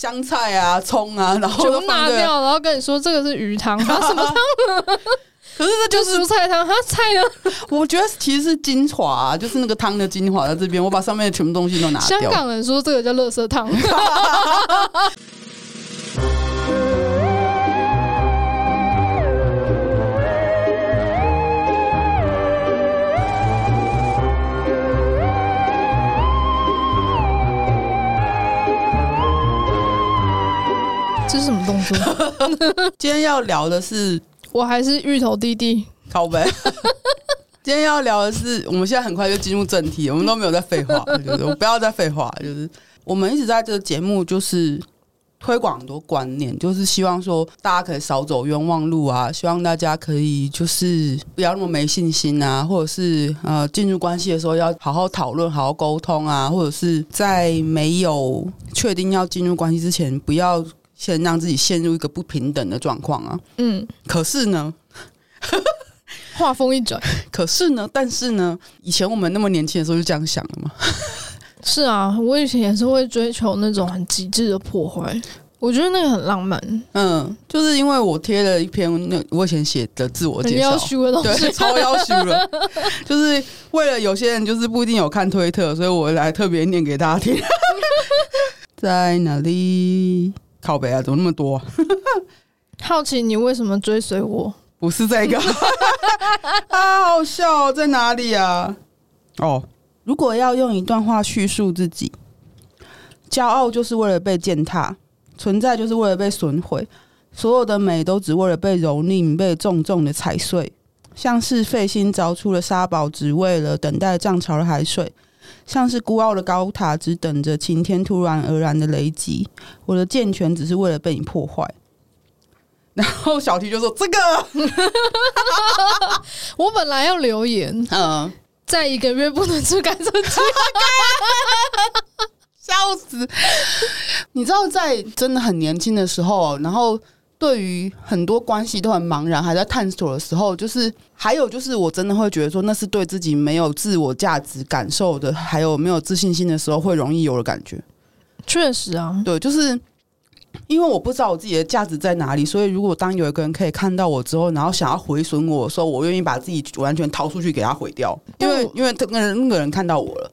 香菜啊、葱啊，然后就拿掉，然后跟你说这个是鱼汤，啊 什么汤？可是这就是蔬菜汤，它菜呢？我觉得其实是精华啊，就是那个汤的精华在这边。我把上面的全部东西都拿掉。香港人说这个叫垃圾汤。动作？今天要聊的是。我还是芋头弟弟，靠呗。今天要聊的是，我们现在很快就进入正题，我们都没有在废话，就是我不要再废话，就是我们一直在这个节目就是推广很多观念，就是希望说大家可以少走冤枉路啊，希望大家可以就是不要那么没信心啊，或者是呃进入关系的时候要好好讨论、好好沟通啊，或者是在没有确定要进入关系之前，不要。先让自己陷入一个不平等的状况啊！嗯，可是呢，话锋一转，可是呢，但是呢，以前我们那么年轻的时候就这样想的嘛。是啊，我以前也是会追求那种很极致的破坏，我觉得那个很浪漫。嗯，就是因为我贴了一篇那我以前写的自我介绍，对，超要求了，就是为了有些人就是不一定有看推特，所以我来特别念给大家听。在哪里？靠北啊，怎么那么多啊？好奇你为什么追随我？不是这个 啊，好笑哦，在哪里啊？哦，如果要用一段话叙述自己，骄傲就是为了被践踏，存在就是为了被损毁，所有的美都只为了被蹂躏、被重重的踩碎，像是费心凿出了沙堡，只为了等待涨潮的海水。像是孤傲的高塔，只等着晴天突然而然的雷击。我的健全只是为了被你破坏。然后小提就说：“这个，我本来要留言，嗯，在一个月不能吃甘蔗鸡，笑死！你知道，在真的很年轻的时候，然后。”对于很多关系都很茫然，还在探索的时候，就是还有就是，我真的会觉得说，那是对自己没有自我价值感受的，还有没有自信心的时候，会容易有的感觉。确实啊，对，就是因为我不知道我自己的价值在哪里，所以如果当有一个人可以看到我之后，然后想要毁损我的时候，我愿意把自己完全掏出去给他毁掉，因为因为那个人那个人看到我了。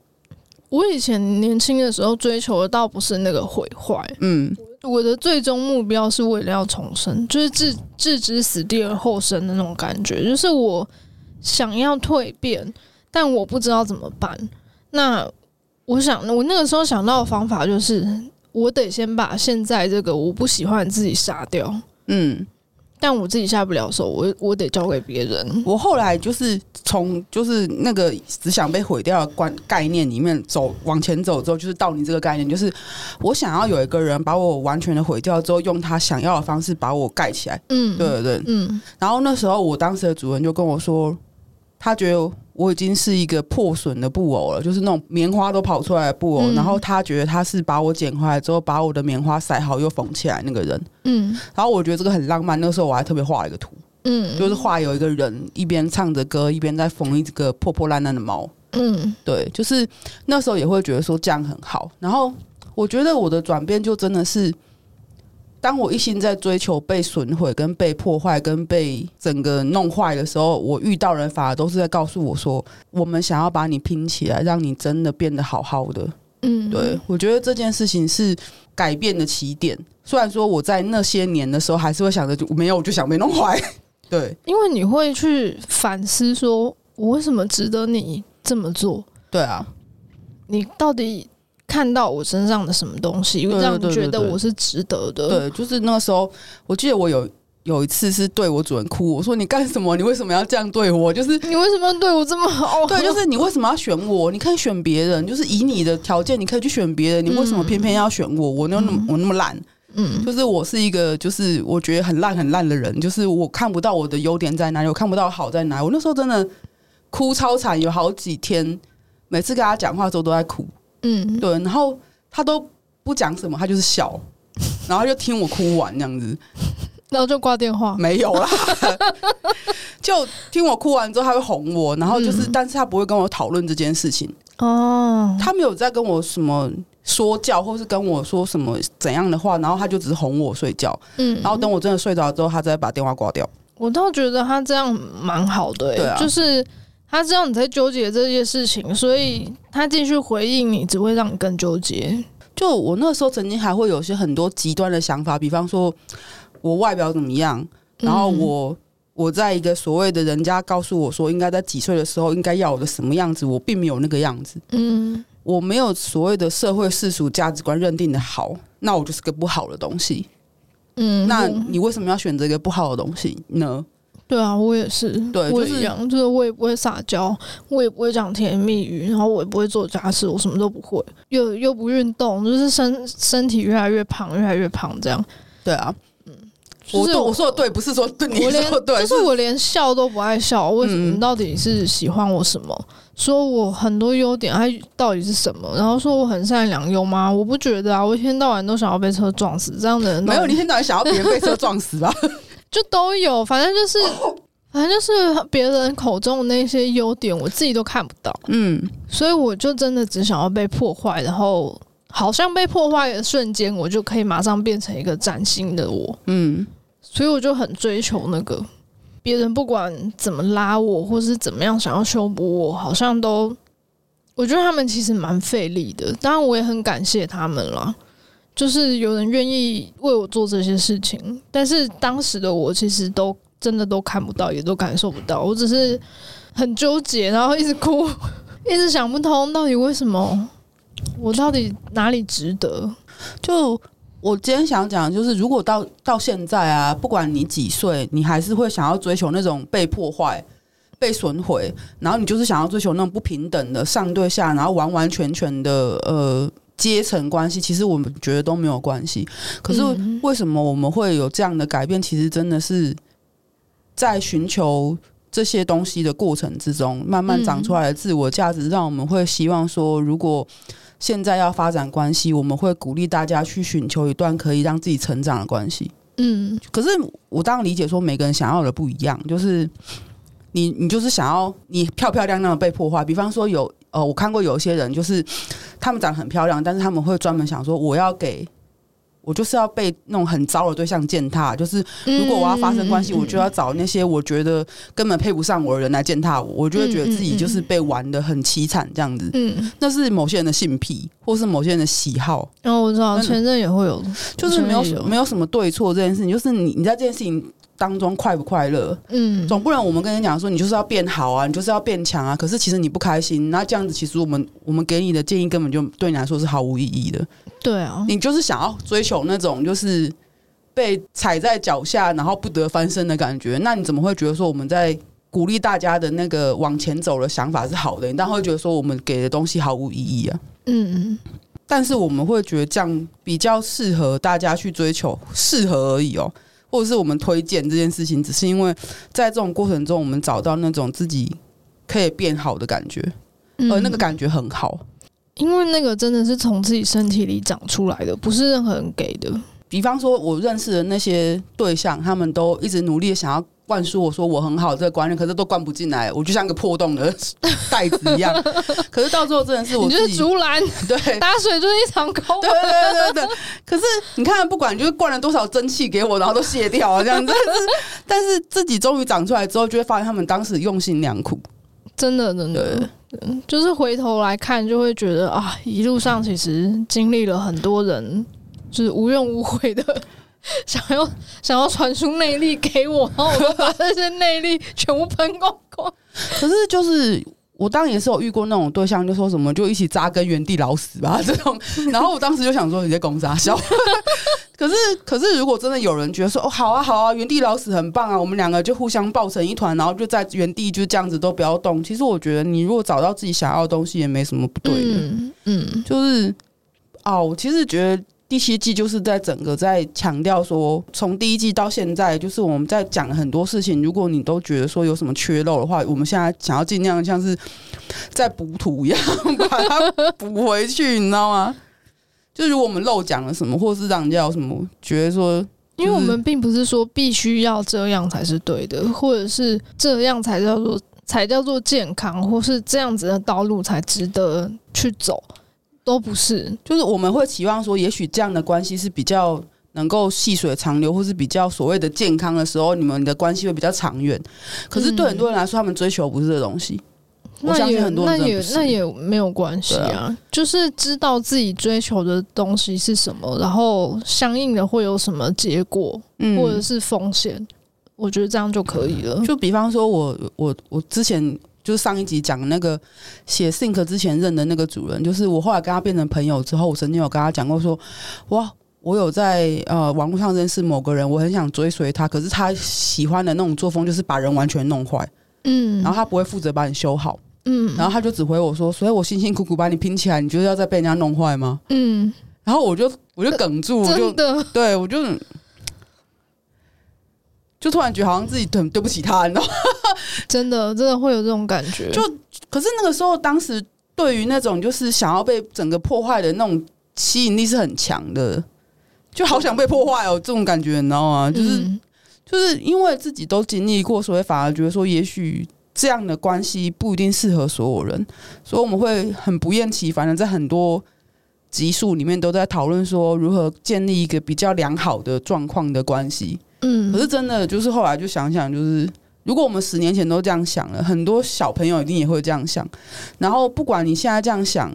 我以前年轻的时候追求的倒不是那个毁坏，嗯。我的最终目标是为了要重生，就是置置之死地而后生的那种感觉。就是我想要蜕变，但我不知道怎么办。那我想，我那个时候想到的方法就是，我得先把现在这个我不喜欢自己杀掉。嗯。但我自己下不了手，我我得交给别人。我后来就是从就是那个只想被毁掉的观概念里面走往前走之后，就是到你这个概念，就是我想要有一个人把我完全的毁掉之后，用他想要的方式把我盖起来。嗯，对对对，嗯。然后那时候我当时的主人就跟我说，他觉得。我已经是一个破损的布偶了，就是那种棉花都跑出来的布偶。嗯、然后他觉得他是把我捡回来之后，把我的棉花塞好又缝起来那个人。嗯，然后我觉得这个很浪漫。那个时候我还特别画了一个图，嗯，就是画有一个人一边唱着歌，一边在缝一个破破烂烂的猫。嗯，对，就是那时候也会觉得说这样很好。然后我觉得我的转变就真的是。当我一心在追求被损毁、跟被破坏、跟被整个弄坏的时候，我遇到人反而都是在告诉我说：“我们想要把你拼起来，让你真的变得好好的。”嗯，对，我觉得这件事情是改变的起点。虽然说我在那些年的时候还是会想着，就没有，我就想被弄坏。对，因为你会去反思，说我为什么值得你这么做？对啊，你到底？看到我身上的什么东西，因为这样觉得我是值得的。对，就是那个时候，我记得我有有一次是对我主人哭，我说：“你干什么？你为什么要这样对我？就是你为什么要对我这么好？对，就是你为什么要选我？你可以选别人，就是以你的条件，你可以去选别人。你为什么偏偏要选我？我那么、嗯、我那么烂，嗯，就是我是一个就是我觉得很烂很烂的人，就是我看不到我的优点在哪里，我看不到好在哪里。我那时候真的哭超惨，有好几天，每次跟他讲话的时候都在哭。”嗯，对，然后他都不讲什么，他就是笑，然后他就听我哭完这样子，然后就挂电话，没有啦，就听我哭完之后，他会哄我，然后就是，嗯、但是他不会跟我讨论这件事情哦，他没有在跟我什么说教，或是跟我说什么怎样的话，然后他就只是哄我睡觉，嗯，然后等我真的睡着之后，他再把电话挂掉。我倒觉得他这样蛮好的、欸，对啊，就是他知道你在纠结这件事情，所以他继续回应你，只会让你更纠结。就我那时候曾经还会有些很多极端的想法，比方说我外表怎么样，然后我、嗯、我在一个所谓的人家告诉我说应该在几岁的时候应该要我的什么样子，我并没有那个样子。嗯，我没有所谓的社会世俗价值观认定的好，那我就是个不好的东西。嗯，那你为什么要选择一个不好的东西呢？对啊，我也是，对，我一样，就是我也不会撒娇，我也不会讲甜言蜜语，然后我也不会做家事，我什么都不会，又又不运动，就是身身体越来越胖，越来越胖这样。对啊，嗯，我我说的对，不是说对你说对，就是我连笑都不爱笑，为什么？你到底是喜欢我什么？嗯、说我很多优点，它到底是什么？然后说我很善良，有吗？我不觉得啊，我一天到晚都想要被车撞死，这样的人没有，你一天到晚想要别人被车撞死啊。就都有，反正就是，反正就是别人口中的那些优点，我自己都看不到。嗯，所以我就真的只想要被破坏，然后好像被破坏的瞬间，我就可以马上变成一个崭新的我。嗯，所以我就很追求那个别人不管怎么拉我，或是怎么样想要修补我，好像都我觉得他们其实蛮费力的。当然，我也很感谢他们了。就是有人愿意为我做这些事情，但是当时的我其实都真的都看不到，也都感受不到。我只是很纠结，然后一直哭，一直想不通到底为什么，我到底哪里值得？就我今天想讲，就是如果到到现在啊，不管你几岁，你还是会想要追求那种被破坏、被损毁，然后你就是想要追求那种不平等的上对下，然后完完全全的呃。阶层关系其实我们觉得都没有关系，可是为什么我们会有这样的改变？其实真的是在寻求这些东西的过程之中，慢慢长出来的自我价值，让我们会希望说，如果现在要发展关系，我们会鼓励大家去寻求一段可以让自己成长的关系。嗯，可是我当然理解说，每个人想要的不一样，就是你你就是想要你漂漂亮亮的被破坏，比方说有。呃，我看过有一些人，就是他们长得很漂亮，但是他们会专门想说，我要给我就是要被那种很糟的对象践踏，就是如果我要发生关系，我就要找那些我觉得根本配不上我的人来践踏我，我就会觉得自己就是被玩的很凄惨这样子。嗯，那是某些人的性癖，或是某些人的喜好。哦，我知道，前任也会有，就是没有没有什么对错这件事情，就是你你在这件事情。当中快不快乐？嗯，总不能我们跟你讲说，你就是要变好啊，你就是要变强啊。可是其实你不开心，那这样子其实我们我们给你的建议根本就对你来说是毫无意义的。对啊，你就是想要追求那种就是被踩在脚下，然后不得翻身的感觉。那你怎么会觉得说我们在鼓励大家的那个往前走的想法是好的？你当然会觉得说我们给的东西毫无意义啊。嗯嗯，但是我们会觉得这样比较适合大家去追求，适合而已哦。或者是我们推荐这件事情，只是因为在这种过程中，我们找到那种自己可以变好的感觉，而那个感觉很好，因为那个真的是从自己身体里长出来的，不是任何人给的。比方说，我认识的那些对象，他们都一直努力的想要。灌输我说我很好这个观念，可是都灌不进来，我就像个破洞的袋子一样。可是到最后真的是我自己，你就是竹篮，对，打水就是一场空。对对对对对。可是你看，不管就是灌了多少蒸汽给我，然后都卸掉了这样子。但是自己终于长出来之后，就会发现他们当时用心良苦，真的真的，就是回头来看，就会觉得啊，一路上其实经历了很多人，就是无怨无悔的。想要想要传输内力给我，然后我就把这些内力全部喷光光。可是就是我当然也是有遇过那种对象，就说什么就一起扎根原地老死吧这种。然后我当时就想说你在攻杀笑。可是可是如果真的有人觉得说哦好啊好啊原地老死很棒啊，我们两个就互相抱成一团，然后就在原地就这样子都不要动。其实我觉得你如果找到自己想要的东西，也没什么不对的。嗯，嗯就是哦，我其实觉得。第七季就是在整个在强调说，从第一季到现在，就是我们在讲很多事情。如果你都觉得说有什么缺漏的话，我们现在想要尽量像是在补土一样，把它补回去，你知道吗？就如果我们漏讲了什么，或是让人家有什么觉得说，因为我们并不是说必须要这样才是对的，或者是这样才叫做才叫做健康，或是这样子的道路才值得去走。都不是。就是我们会期望说，也许这样的关系是比较能够细水长流，或是比较所谓的健康的时候，你们的关系会比较长远。可是对很多人来说，他们追求不是这东西。我相信很多人那也那也没有关系啊，啊，就是知道自己追求的东西是什么，然后相应的会有什么结果，嗯、或者是风险，我觉得这样就可以了。就比方说我我我之前就是上一集讲那个写 Think 之前认的那个主人，就是我后来跟他变成朋友之后，我曾经有跟他讲过说，哇，我有在呃网络上认识某个人，我很想追随他，可是他喜欢的那种作风就是把人完全弄坏，嗯，然后他不会负责把你修好。嗯，然后他就只回我说：“所以我辛辛苦苦把你拼起来，你觉得要再被人家弄坏吗？”嗯，然后我就我就哽住，我就对我就就突然觉得好像自己很对不起他，你知道吗？真的真的会有这种感觉。就可是那个时候，当时对于那种就是想要被整个破坏的那种吸引力是很强的，就好想被破坏哦，这种感觉你知道吗？就是、嗯、就是因为自己都经历过，所以反而觉得说也许。这样的关系不一定适合所有人，所以我们会很不厌其烦的在很多集数里面都在讨论说如何建立一个比较良好的状况的关系。嗯，可是真的就是后来就想想，就是如果我们十年前都这样想了，很多小朋友一定也会这样想。然后不管你现在这样想，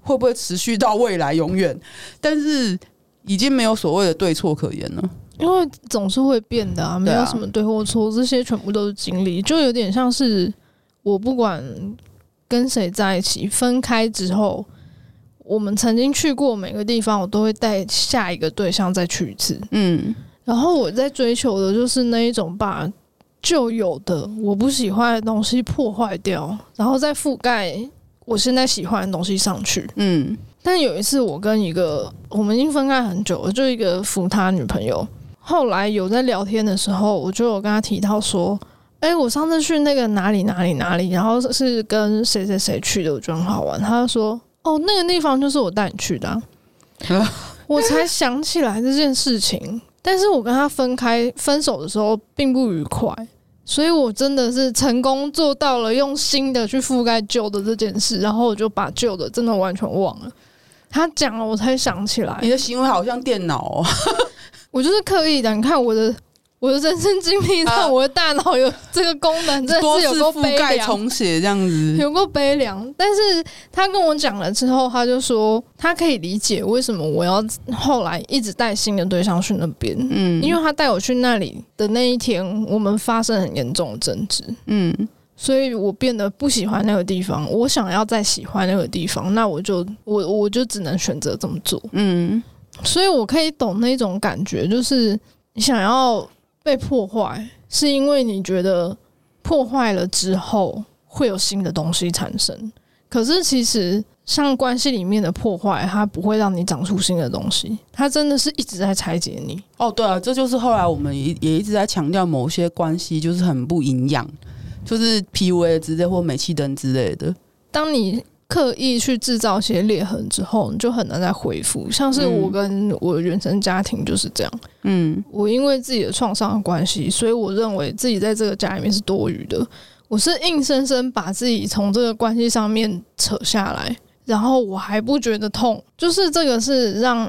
会不会持续到未来永远，但是已经没有所谓的对错可言了。因为总是会变的啊，没有什么对或错，这些全部都是经历，就有点像是我不管跟谁在一起，分开之后，我们曾经去过每个地方，我都会带下一个对象再去一次。嗯，然后我在追求的就是那一种把旧有的我不喜欢的东西破坏掉，然后再覆盖我现在喜欢的东西上去。嗯，但有一次我跟一个我们已经分开很久了，就一个扶他女朋友。后来有在聊天的时候，我就有跟他提到说：“哎、我上次去那个哪里哪里哪里，然后是跟谁谁谁去的，我觉得很好玩。”他就说：“哦，那个地方就是我带你去的、啊。”我才想起来这件事情。但是我跟他分开分手的时候并不愉快，所以我真的是成功做到了用新的去覆盖旧的这件事，然后我就把旧的真的完全忘了。他讲了，我才想起来。你的行为好像电脑哦。我就是刻意的，你看我的我的人生经历让我的大脑有这个功能，真的是有够悲凉，重写这样子，有够悲凉。但是他跟我讲了之后，他就说他可以理解为什么我要后来一直带新的对象去那边，嗯，因为他带我去那里的那一天，我们发生很严重的争执，嗯，所以我变得不喜欢那个地方，我想要再喜欢那个地方，那我就我我就只能选择这么做，嗯。所以，我可以懂那种感觉，就是你想要被破坏，是因为你觉得破坏了之后会有新的东西产生。可是，其实像关系里面的破坏，它不会让你长出新的东西，它真的是一直在拆解你。哦，对啊，这就是后来我们也也一直在强调，某些关系就是很不营养，就是 PUA 之类或煤气灯之类的。当你刻意去制造一些裂痕之后，你就很难再恢复。像是我跟我的原生家庭就是这样。嗯，我因为自己的创伤的关系，所以我认为自己在这个家里面是多余的。我是硬生生把自己从这个关系上面扯下来，然后我还不觉得痛。就是这个是让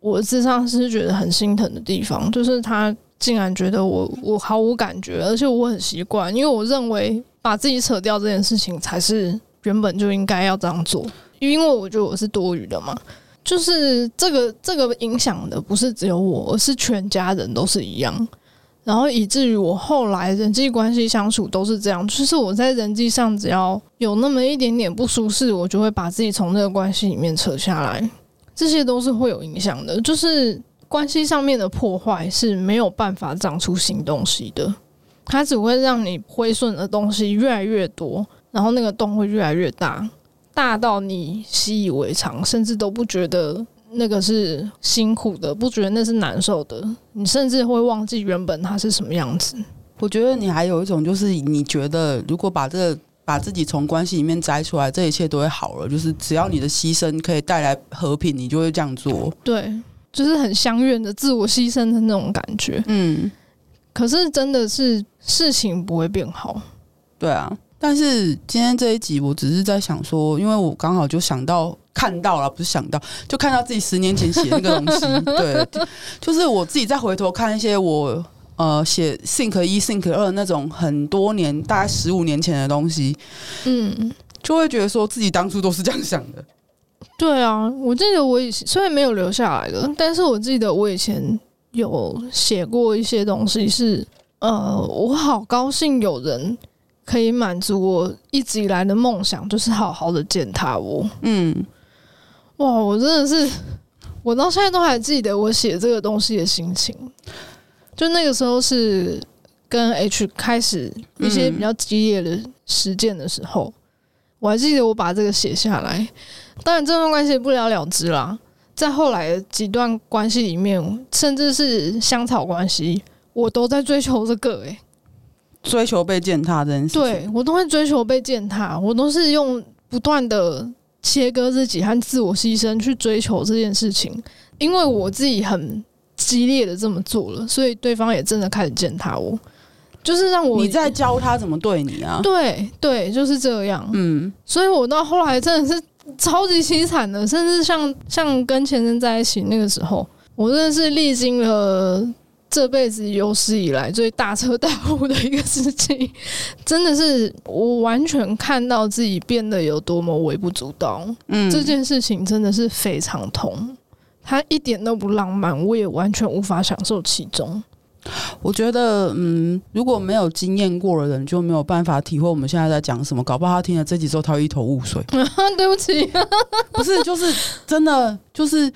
我的咨商师觉得很心疼的地方，就是他竟然觉得我我毫无感觉，而且我很习惯，因为我认为把自己扯掉这件事情才是。原本就应该要这样做，因为我觉得我是多余的嘛。就是这个这个影响的不是只有我，而是全家人都是一样。然后以至于我后来人际关系相处都是这样，就是我在人际上只要有那么一点点不舒适，我就会把自己从这个关系里面扯下来。这些都是会有影响的，就是关系上面的破坏是没有办法长出新东西的，它只会让你亏损的东西越来越多。然后那个洞会越来越大，大到你习以为常，甚至都不觉得那个是辛苦的，不觉得那是难受的。你甚至会忘记原本它是什么样子。我觉得你还有一种，就是你觉得如果把这个把自己从关系里面摘出来，这一切都会好了。就是只要你的牺牲可以带来和平，你就会这样做。对，就是很相愿的自我牺牲的那种感觉。嗯，可是真的是事情不会变好。对啊。但是今天这一集，我只是在想说，因为我刚好就想到看到了，不是想到，就看到自己十年前写那个东西。对，就是我自己再回头看一些我呃写 Think 一 Think 二那种很多年，大概十五年前的东西，嗯，就会觉得说自己当初都是这样想的。对啊，我记得我以前虽然没有留下来了，但是我记得我以前有写过一些东西是，是呃，我好高兴有人可以满足我一直以来的梦想，就是好好的践踏我。嗯，哇，我真的是，我到现在都还记得我写这个东西的心情。就那个时候是跟 H 开始一些比较激烈的实践的时候，我还记得我把这个写下来。当然，这段关系不了了之啦。在后来的几段关系里面，甚至是香草关系，我都在追求这个诶、欸，追求被践踏这件事。对，我都会追求被践踏，我都是用不断的切割自己和自我牺牲去追求这件事情，因为我自己很激烈的这么做了，所以对方也真的开始践踏我，就是让我你在教他怎么对你啊？对对，就是这样。嗯，所以我到后来真的是。超级凄惨的，甚至像像跟前任在一起那个时候，我真的是历经了这辈子有史以来最大彻大悟的一个事情，真的是我完全看到自己变得有多么微不足道。嗯，这件事情真的是非常痛，它一点都不浪漫，我也完全无法享受其中。我觉得，嗯，如果没有经验过的人，就没有办法体会我们现在在讲什么。搞不好他听了这集之后，他会一头雾水。对不起，不是，就是真的，就是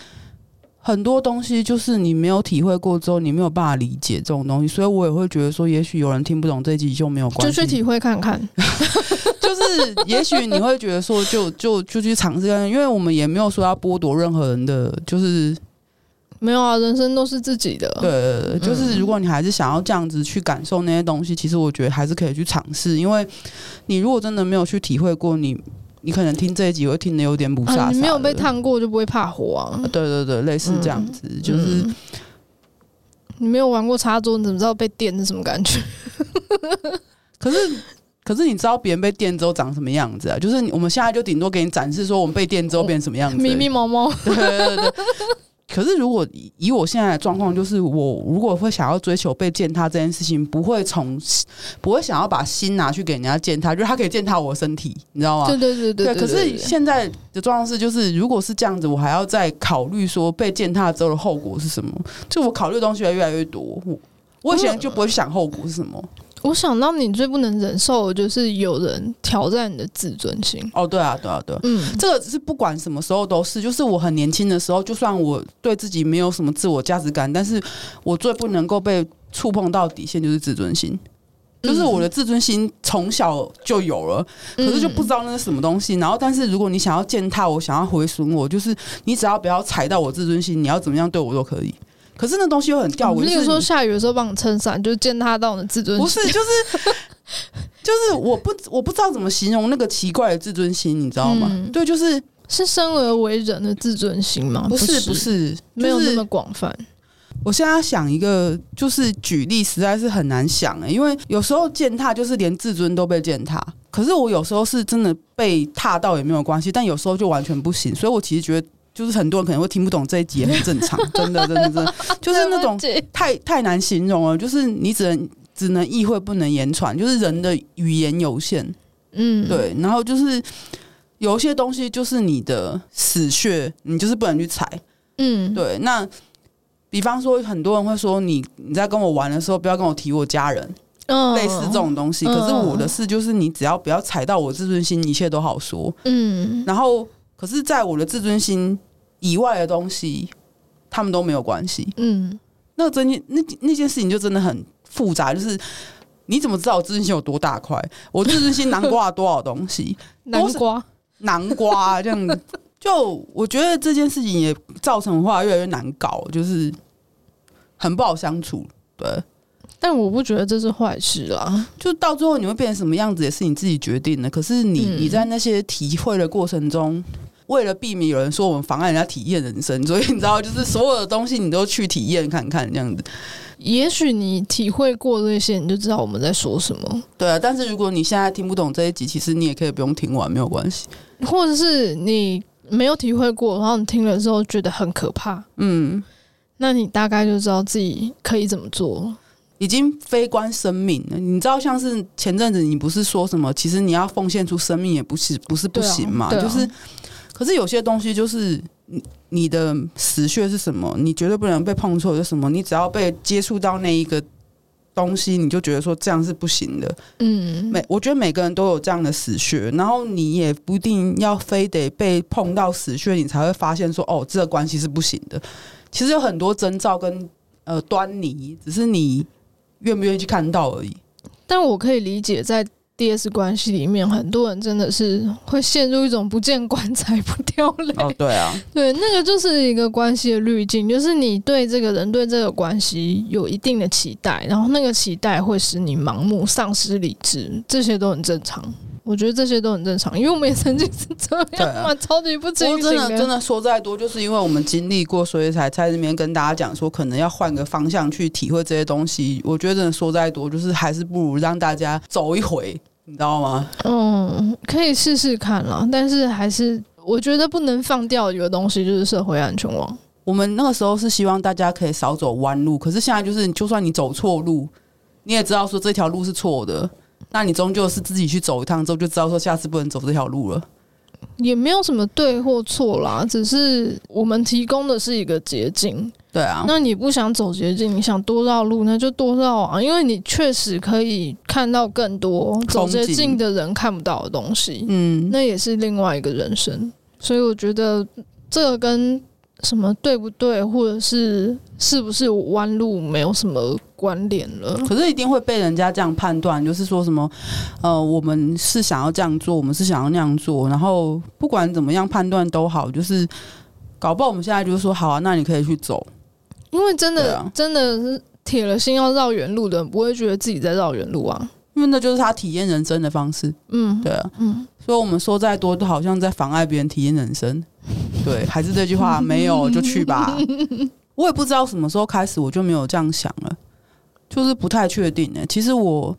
很多东西，就是你没有体会过之后，你没有办法理解这种东西。所以我也会觉得说，也许有人听不懂这集就没有关系，就去体会看看。就是，也许你会觉得说就，就就就去尝试看，因为我们也没有说要剥夺任何人的，就是。没有啊，人生都是自己的。对，就是如果你还是想要这样子去感受那些东西，嗯、其实我觉得还是可以去尝试。因为你如果真的没有去体会过，你你可能听这一集会听得有点不飒飒、啊。你没有被烫过就不会怕火啊。对对对，类似这样子，嗯、就是你没有玩过插座，你怎么知道被电是什么感觉？可是可是你知道别人被电之后长什么样子啊？就是我们现在就顶多给你展示说我们被电之后变成什么样子，迷迷毛毛。对对对。可是，如果以我现在的状况，就是我如果会想要追求被践踏这件事情，不会从不会想要把心拿去给人家践踏，就是他可以践踏我的身体，你知道吗？对对对对，对。可是现在的状况是，就是如果是这样子，我还要再考虑说被践踏之后的后果是什么？就我考虑的东西会越来越多，我我以前就不会去想后果是什么。我想到你最不能忍受的就是有人挑战你的自尊心。哦，对啊，对啊，对啊，嗯，这个是不管什么时候都是。就是我很年轻的时候，就算我对自己没有什么自我价值感，但是我最不能够被触碰到底线就是自尊心。就是我的自尊心从小就有了，可是就不知道那是什么东西。然后，但是如果你想要践踏我，想要毁损我，就是你只要不要踩到我自尊心，你要怎么样对我都可以。可是那东西又很吊诡。例如说下雨的时候帮你撑伞，就践踏到你的自尊心。不是，就是 就是我不我不知道怎么形容那个奇怪的自尊心，你知道吗？嗯、对，就是是生而为人的自尊心吗？不是，不是，就是、没有那么广泛。我现在想一个，就是举例实在是很难想诶、欸，因为有时候践踏就是连自尊都被践踏。可是我有时候是真的被踏到也没有关系，但有时候就完全不行。所以我其实觉得。就是很多人可能会听不懂这一集，也很正常，真的，真的，真的，就是那种太太难形容了。就是你只能只能意会，不能言传。就是人的语言有限，嗯，对。然后就是有一些东西，就是你的死穴，你就是不能去踩，嗯，对。那比方说，很多人会说你你在跟我玩的时候，不要跟我提我家人，嗯，类似这种东西。可是我的事就是，你只要不要踩到我自尊心，一切都好说，嗯。然后。可是，在我的自尊心以外的东西，他们都没有关系。嗯，那真那那件事情就真的很复杂。就是你怎么知道我自尊心有多大块？我自尊心南瓜了多少东西？南瓜，南瓜这样子。就我觉得这件事情也造成话越来越难搞，就是很不好相处。对，但我不觉得这是坏事啦。就到最后你会变成什么样子，也是你自己决定的。可是你、嗯、你在那些体会的过程中。为了避免有人说我们妨碍人家体验人生，所以你知道，就是所有的东西你都去体验看看这样子。也许你体会过这些，你就知道我们在说什么。对啊，但是如果你现在听不懂这一集，其实你也可以不用听完，没有关系。或者是你没有体会过，然后你听了之后觉得很可怕，嗯，那你大概就知道自己可以怎么做。已经非关生命了，你知道，像是前阵子你不是说什么，其实你要奉献出生命也不是不是不行嘛，啊啊、就是，可是有些东西就是你你的死穴是什么，你绝对不能被碰错，是什么，你只要被接触到那一个东西，你就觉得说这样是不行的。嗯，每我觉得每个人都有这样的死穴，然后你也不一定要非得被碰到死穴，你才会发现说哦，这个关系是不行的。其实有很多征兆跟呃端倪，只是你。愿不愿意去看到而已，但我可以理解，在 DS 关系里面，很多人真的是会陷入一种不见棺材不掉泪。哦，对啊，对，那个就是一个关系的滤镜，就是你对这个人、对这个关系有一定的期待，然后那个期待会使你盲目、丧失理智，这些都很正常。我觉得这些都很正常，因为我们也曾经是这样嘛，啊、超级不清醒。真的真的说再多，就是因为我们经历过，所以才在这边跟大家讲说，可能要换个方向去体会这些东西。我觉得真的说再多，就是还是不如让大家走一回，你知道吗？嗯，可以试试看啦，但是还是我觉得不能放掉一个东西，就是社会安全网。我们那个时候是希望大家可以少走弯路，可是现在就是，就算你走错路，你也知道说这条路是错的。那你终究是自己去走一趟之后，就知道说下次不能走这条路了。也没有什么对或错啦，只是我们提供的是一个捷径。对啊，那你不想走捷径，你想多绕路，那就多绕啊，因为你确实可以看到更多走捷径的人看不到的东西。嗯，那也是另外一个人生。所以我觉得这个跟。什么对不对，或者是是不是弯路，没有什么关联了。可是一定会被人家这样判断，就是说什么，呃，我们是想要这样做，我们是想要那样做，然后不管怎么样判断都好，就是搞不好我们现在就是说好啊，那你可以去走，因为真的、啊、真的是铁了心要绕远路的人，不会觉得自己在绕远路啊，因为那就是他体验人生的方式。嗯，对啊，嗯，所以我们说再多，都好像在妨碍别人体验人生。对，还是这句话，没有就去吧。我也不知道什么时候开始，我就没有这样想了，就是不太确定呢。其实我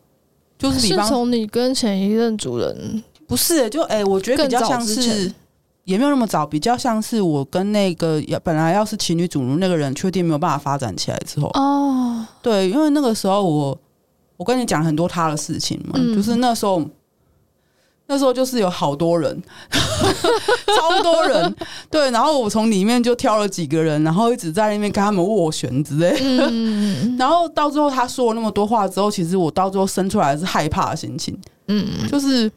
就是比方，是从你跟前一任主人不是，就哎、欸，我觉得比较像是也没有那么早，比较像是我跟那个本来要是情侣主奴那个人，确定没有办法发展起来之后哦。对，因为那个时候我我跟你讲很多他的事情嘛，嗯、就是那时候。那时候就是有好多人，超多人，对，然后我从里面就挑了几个人，然后一直在那边跟他们斡旋之类，嗯，然后到最后他说了那么多话之后，其实我到最后生出来是害怕的心情，嗯，就是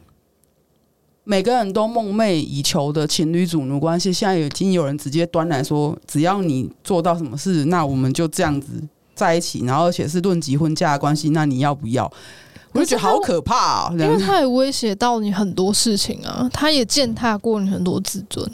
每个人都梦寐以求的情侣主奴关系，现在已经有人直接端来说，只要你做到什么事，那我们就这样子在一起，然后而且是论及婚嫁的关系，那你要不要？我就觉得好可怕啊！因为他也威胁到你很多事情啊，他也践踏过你很多自尊。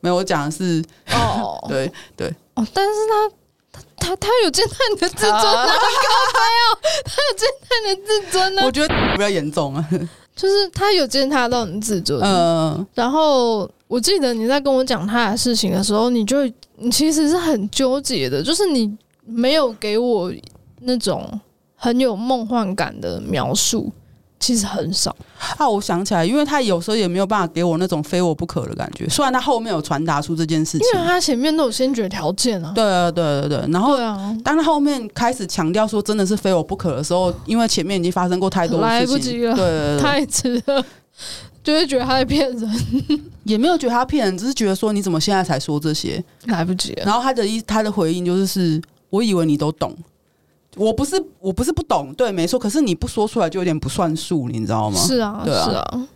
没有，我讲的是哦，对对哦，但是他他他他有践踏你的自尊啊！他有他有践踏你的自尊呢。我觉得比较严重啊，就是他有践踏到你自尊。嗯，然后我记得你在跟我讲他的事情的时候，你就你其实是很纠结的，就是你没有给我那种。很有梦幻感的描述，其实很少啊。我想起来，因为他有时候也没有办法给我那种非我不可的感觉。虽然他后面有传达出这件事情，因为他前面都有先决条件啊。对啊，对对对。然后，啊、当他后面开始强调说真的是非我不可的时候，因为前面已经发生过太多事情，来不及了，对，对，对，太迟了，就会觉得他在骗人。也没有觉得他骗人，只是觉得说你怎么现在才说这些，来不及了。然后他的一他的回应就是是，我以为你都懂。我不是我不是不懂，对，没错。可是你不说出来就有点不算数，你知道吗？是啊，对啊，是啊。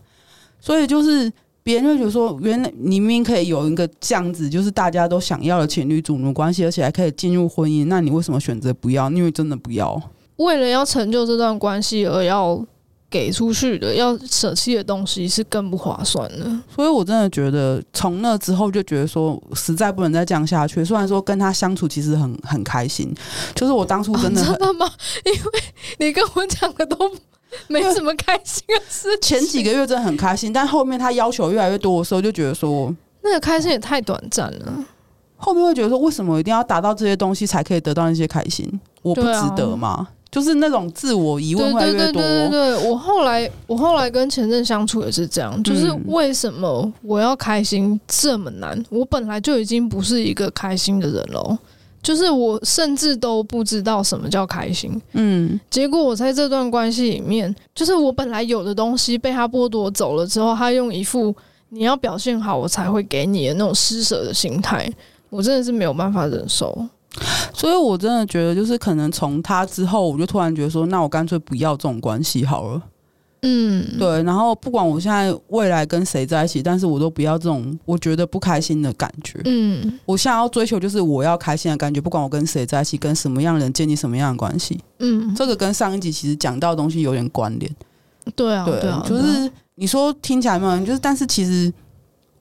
所以就是别人会觉得说，原来你明明可以有一个这样子，就是大家都想要的情侣主奴关系，而且还可以进入婚姻，那你为什么选择不要？因为真的不要，为了要成就这段关系而要。给出去的要舍弃的东西是更不划算的，所以我真的觉得从那之后就觉得说实在不能再这样下去。虽然说跟他相处其实很很开心，就是我当初真的真的吗？因为你跟我讲的都没什么开心的事。前几个月真的很开心，但后面他要求越来越多的时候，就觉得说那个开心也太短暂了。后面会觉得说，为什么一定要达到这些东西才可以得到那些开心？我不值得吗？就是那种自我疑问会越多。对对对对对，我后来我后来跟前任相处也是这样，就是为什么我要开心这么难？我本来就已经不是一个开心的人了，就是我甚至都不知道什么叫开心。嗯，结果我在这段关系里面，就是我本来有的东西被他剥夺走了之后，他用一副你要表现好我才会给你的那种施舍的心态，我真的是没有办法忍受。所以，我真的觉得，就是可能从他之后，我就突然觉得说，那我干脆不要这种关系好了。嗯，对。然后，不管我现在未来跟谁在一起，但是我都不要这种我觉得不开心的感觉。嗯，我现在要追求就是我要开心的感觉，不管我跟谁在一起，跟什么样的人建立什么样的关系。嗯，这个跟上一集其实讲到的东西有点关联。对啊，对啊，就是你说听起来嘛，就是但是其实。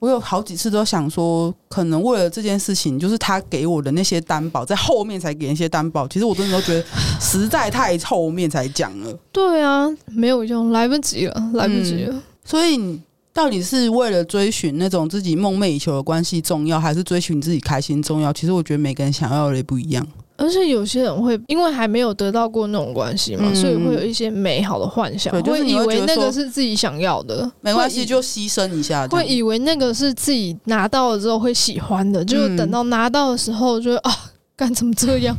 我有好几次都想说，可能为了这件事情，就是他给我的那些担保，在后面才给那些担保。其实我真的都觉得实在太后面才讲了。对啊，没有用，来不及了，来不及了。嗯，所以你到底是为了追寻那种自己梦寐以求的关系重要，还是追寻自己开心重要？其实我觉得每个人想要的也不一样。而且有些人会因为还没有得到过那种关系嘛，嗯、所以会有一些美好的幻想，会、就是、以为那个是自己想要的。没关系，就牺牲一下。会以为那个是自己拿到了之后会喜欢的，就等到拿到的时候就，啊，干怎么这样？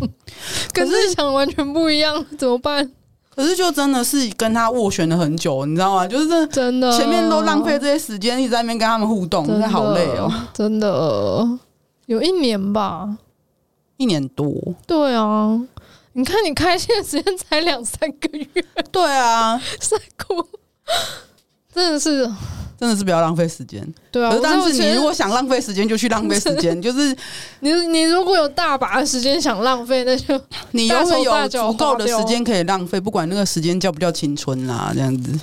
跟自己想完全不一样，怎么办？可是就真的是跟他斡旋了很久，你知道吗？就是真的前面都浪费这些时间一直在那边跟他们互动，真的好累哦，真的有一年吧。一年多，对啊，你看你开心的时间才两三个月，对啊，晒哭，真的是，真的是不要浪费时间，对啊。但是你如果想浪费时间，就去浪费时间，就是你你如果有大把的时间想浪费，那就你要是有足够的时间可以浪费，不管那个时间叫不叫青春啦，这样子，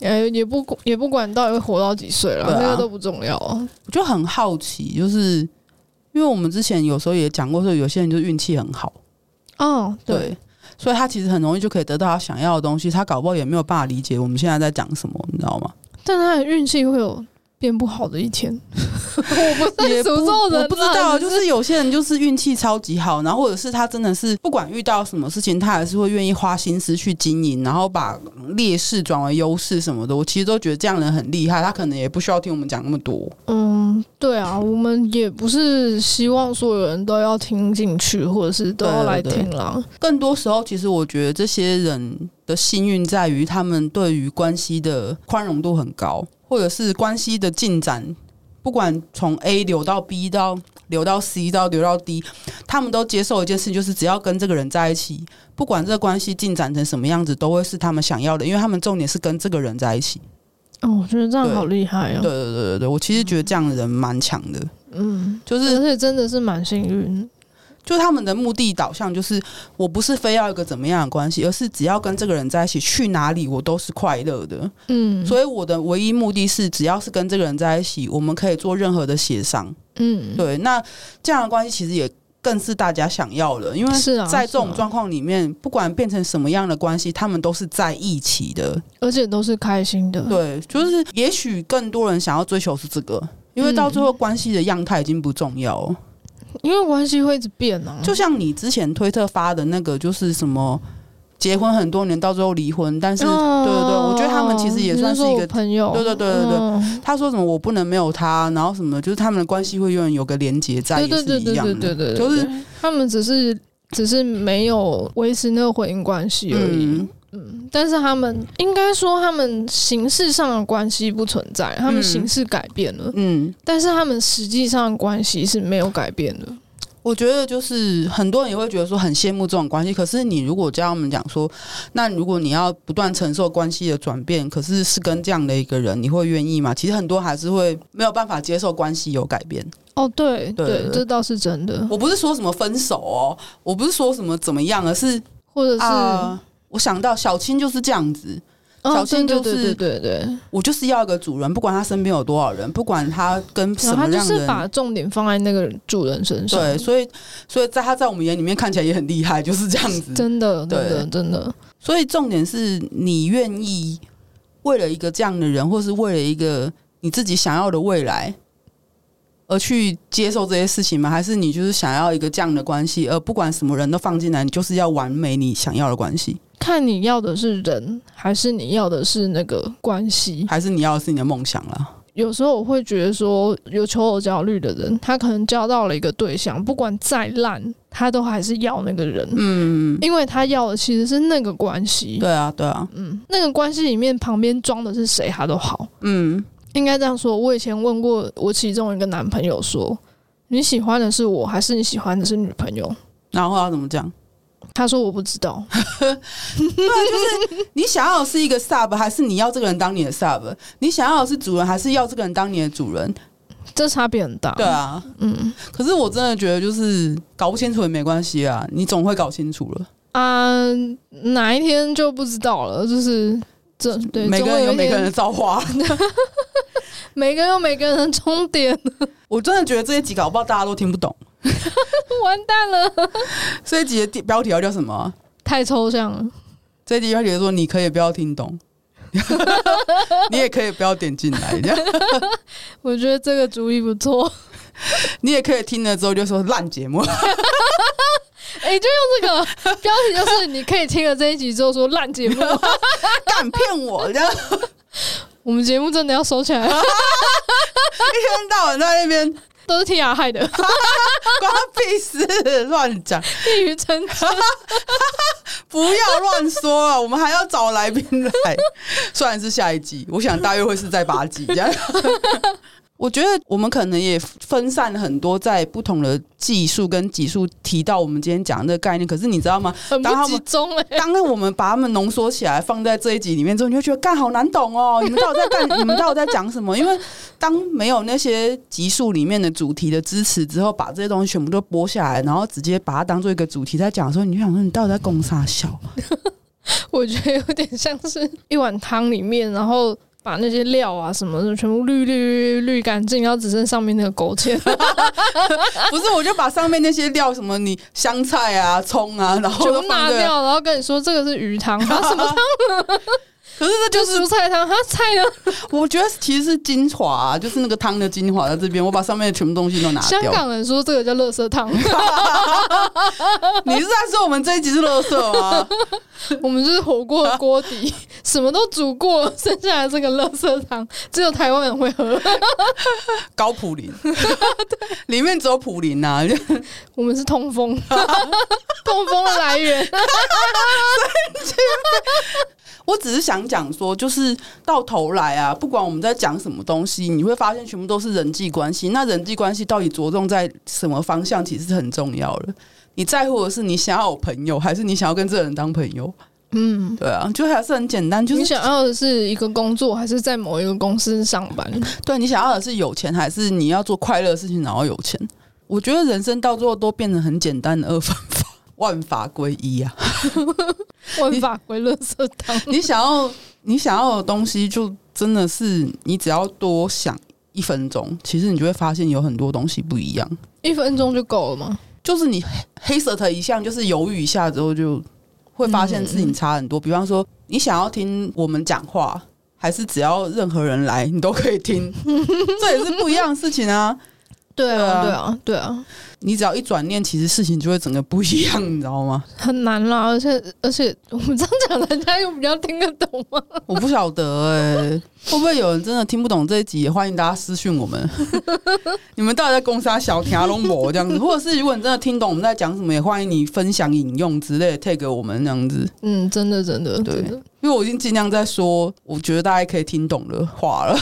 也也不也不管到底会活到几岁了，那个都不重要啊。我就很好奇，就是。因为我们之前有时候也讲过，说有些人就是运气很好，哦，对，对，所以他其实很容易就可以得到他想要的东西，他搞不好也没有办法理解我们现在在讲什么，你知道吗？但他的运气会有。变不好的一天，我不是诅咒人，我不知道，就是有些人就是运气超级好，然后或者是他真的是不管遇到什么事情，他还是会愿意花心思去经营，然后把劣势转为优势什么的。我其实都觉得这样的人很厉害，他可能也不需要听我们讲那么多。嗯，对啊，我们也不是希望所有人都要听进去，或者是都要来听啦。更多时候，其实我觉得这些人的幸运在于他们对于关系的宽容度很高。或者是关系的进展，不管从 A 流到 B 到流到 C 到流到 D，他们都接受一件事，就是只要跟这个人在一起，不管这个关系进展成什么样子，都会是他们想要的，因为他们重点是跟这个人在一起。哦，我觉得这样好厉害哦！对对对对对，我其实觉得这样的人蛮强的。嗯，就是而且真的是蛮幸运。就他们的目的导向，就是我不是非要一个怎么样的关系，而是只要跟这个人在一起，去哪里我都是快乐的。嗯，所以我的唯一目的是，只要是跟这个人在一起，我们可以做任何的协商。嗯，对。那这样的关系其实也更是大家想要的，因为在这种状况里面，不管变成什么样的关系，他们都是在一起的，而且都是开心的。对，就是也许更多人想要追求是这个，因为到最后关系的样态已经不重要。因为关系会一直变呢、啊，就像你之前推特发的那个，就是什么结婚很多年到最后离婚，但是、哦、对对对，我觉得他们其实也算是一个朋友，对对对对对。嗯、他说什么我不能没有他，然后什么就是他们的关系会永远有个连结在，也是一样的，对对对，就是他们只是只是没有维持那个婚姻关系而已。嗯嗯，但是他们应该说，他们形式上的关系不存在，他们形式改变了。嗯，但是他们实际上的关系是没有改变的。我觉得就是很多人也会觉得说很羡慕这种关系，可是你如果教他们讲说，那如果你要不断承受关系的转变，可是是跟这样的一个人，你会愿意吗？其实很多还是会没有办法接受关系有改变。哦，对对，对，这倒是真的。我不是说什么分手哦，我不是说什么怎么样，而是或者是。呃我想到小青就是这样子，小青就是、哦、对对对对，我就是要一个主人，不管他身边有多少人，不管他跟什么样的人，他就是把重点放在那个主人身上。对，所以所以在他在我们眼里面看起来也很厉害，就是这样子。真的，真的，真的。所以重点是你愿意为了一个这样的人，或是为了一个你自己想要的未来，而去接受这些事情吗？还是你就是想要一个这样的关系，而不管什么人都放进来，你就是要完美你想要的关系？看你要的是人，还是你要的是那个关系，还是你要的是你的梦想了？有时候我会觉得说，有求偶焦虑的人，他可能交到了一个对象，不管再烂，他都还是要那个人。嗯，因为他要的其实是那个关系。对啊，对啊。嗯，那个关系里面旁边装的是谁，他都好。嗯，应该这样说。我以前问过我其中一个男朋友说：“你喜欢的是我，还是你喜欢的是女朋友？”然后他怎么讲？他说：“我不知道。”对啊，就是你想要的是一个 sub，还是你要这个人当你的 sub？你想要的是主人，还是要这个人当你的主人？这差别很大。对啊，嗯。可是我真的觉得，就是搞不清楚也没关系啊，你总会搞清楚了。啊，哪一天就不知道了。就是这对 每个人有每个人的造化，每个人有每个人的终点。我真的觉得这些集搞不好大家都听不懂。完蛋了！这一集的标题要叫什么？太抽象了。这一集标题说：“你可以不要听懂，你也可以不要点进来。”我觉得这个主意不错。你也可以听了之后就说烂节目。哎、欸，就用这个标题，就是你可以听了这一集之后说烂节目，敢骗我？这样，我们节目真的要收起来。一天到晚在那边。都是天涯害的，关他屁事！乱讲，一语成谶，不要乱说啊！我们还要找来宾来，虽然是下一季，我想大约会是在八集这样。我觉得我们可能也分散了很多，在不同的技术跟级数提到我们今天讲的这个概念。可是你知道吗？很不集中哎、欸！当我们把它们浓缩起来放在这一集里面之后，你就觉得干好难懂哦！你们到底在干？你们到底在讲什么？因为当没有那些集数里面的主题的支持之后，把这些东西全部都播下来，然后直接把它当做一个主题在讲的时候，你就想说你到底在攻啥笑？我觉得有点像是一碗汤里面，然后。把那些料啊什么的全部滤滤滤干净，然后只剩上面那个勾芡。不是，我就把上面那些料什么你香菜啊、葱啊，然后全部拿掉，然后跟你说这个是鱼汤，它什么汤？可是这就是蔬菜汤，它菜呢？我觉得其实是精华啊，就是那个汤的精华在这边。我把上面的全部东西都拿掉。香港人说这个叫垃圾汤。你是在说我们这一集是垃圾吗？我们就是火锅的锅底，什么都煮过，剩下来这个垃圾汤，只有台湾人会喝。高普林，里面只有普林呐。我们是通风，通风的来源。我只是想讲说，就是到头来啊，不管我们在讲什么东西，你会发现全部都是人际关系。那人际关系到底着重在什么方向，其实是很重要的。你在乎的是你想要有朋友，还是你想要跟这个人当朋友？嗯，对啊，就还是很简单，就是你想要的是一个工作，还是在某一个公司上班？对，你想要的是有钱，还是你要做快乐的事情然后有钱？我觉得人生到最后都变成很简单的二分法。万法归一啊！万法归垃圾桶。你想要你想要的东西，就真的是你只要多想一分钟，其实你就会发现有很多东西不一样。一分钟就够了吗？就是你黑色的一项，就是犹豫一下之后，就会发现自己差很多。比方说，你想要听我们讲话，还是只要任何人来，你都可以听，这也是不一样的事情啊。对啊，对啊，对啊。你只要一转念，其实事情就会整个不一样，你知道吗？很难啦，而且而且我们这样讲，人家又比较听得懂吗？我不晓得哎、欸，会不会有人真的听不懂这一集？也欢迎大家私讯我们。你们到底在攻杀小田龙博这样子，或者是如果你真的听懂我们在讲什么，也欢迎你分享引用之类的，tag 我们这样子。嗯，真的真的对，因为我已经尽量在说，我觉得大家可以听懂的话了。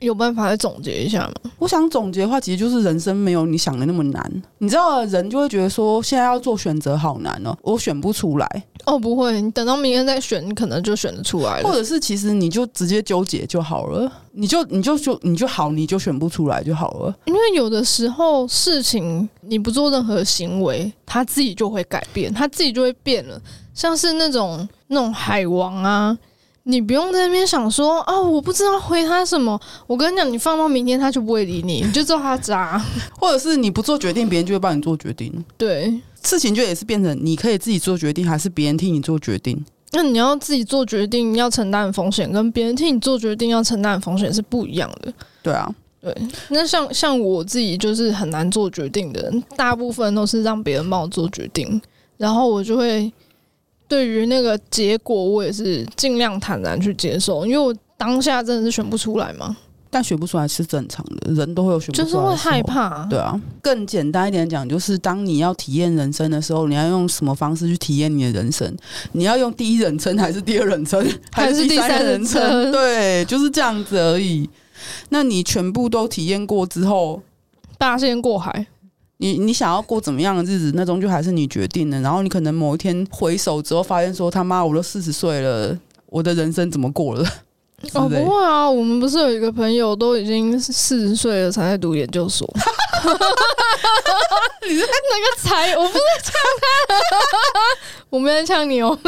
有办法来总结一下吗？我想总结的话，其实就是人生没有你想的那么难。你知道，人就会觉得说，现在要做选择好难哦，我选不出来。哦，不会，你等到明天再选，你可能就选得出来了。或者是，其实你就直接纠结就好了，你就你就就你就好，你就选不出来就好了。因为有的时候事情你不做任何行为，它自己就会改变，它自己就会变了。像是那种那种海王啊。你不用在那边想说啊，我不知道回他什么。我跟你讲，你放到明天他就不会理你，你就知道他渣。或者是你不做决定，别人就会帮你做决定。对，事情就也是变成你可以自己做决定，还是别人替你做决定？那你要自己做决定要承担的风险，跟别人替你做决定要承担的风险是不一样的。对啊，对，那像像我自己就是很难做决定的人，大部分都是让别人帮我做决定，然后我就会对于那个结果，我也是尽量坦然去接受，因为我当下真的是选不出来嘛。但选不出来是正常的，人都会有选不出来，就是会害怕。对啊，更简单一点讲，就是当你要体验人生的时候，你要用什么方式去体验你的人生？你要用第一人称还是第二人称，还是第三人称？对，就是这样子而已。那你全部都体验过之后，大仙过海，你你想要过怎么样的日子，那终究还是你决定的。然后你可能某一天回首之后，发现说他妈，我都四十岁了，我的人生怎么过了？哦，不会啊，我们不是有一个朋友都已经四十岁了才在读研究所。你是那个才？我不是在呛他，我没在呛你哦。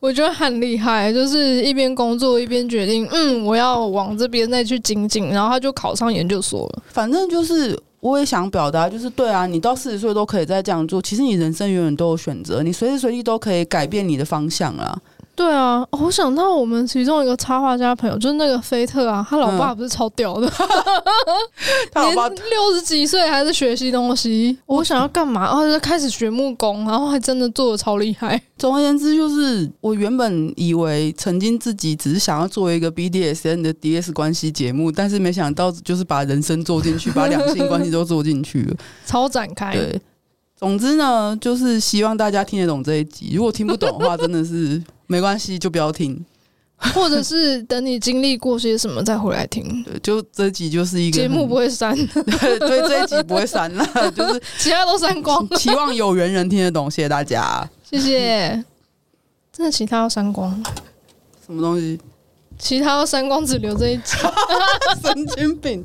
我觉得很厉害，就是一边工作一边决定，嗯，我要往这边再去精进，然后他就考上研究所了。反正就是，我也想表达，就是对啊，你到四十岁都可以再这样做。其实你人生永远都有选择，你随时随地都可以改变你的方向啊。对啊，我想到我们其中一个插画家朋友，就是那个菲特啊，他老爸不是超屌的，嗯、他老爸六十几岁还在学习东西。我想要干嘛？然后就开始学木工，然后还真的做的超厉害。总而言之，就是我原本以为曾经自己只是想要做一个 BDSN 的 DS 关系节目，但是没想到就是把人生做进去，把两性关系都做进去了，超展开。对，总之呢，就是希望大家听得懂这一集。如果听不懂的话，真的是。没关系，就不要听，或者是等你经历过些什么再回来听。对，就这集就是一个节目不会删，对，对，这一集不会删了，就是其他都删光。期望有缘人听得懂，谢谢大家，谢谢。真的，其他要删光？什么东西？其他要删光，只留这一集。神经病。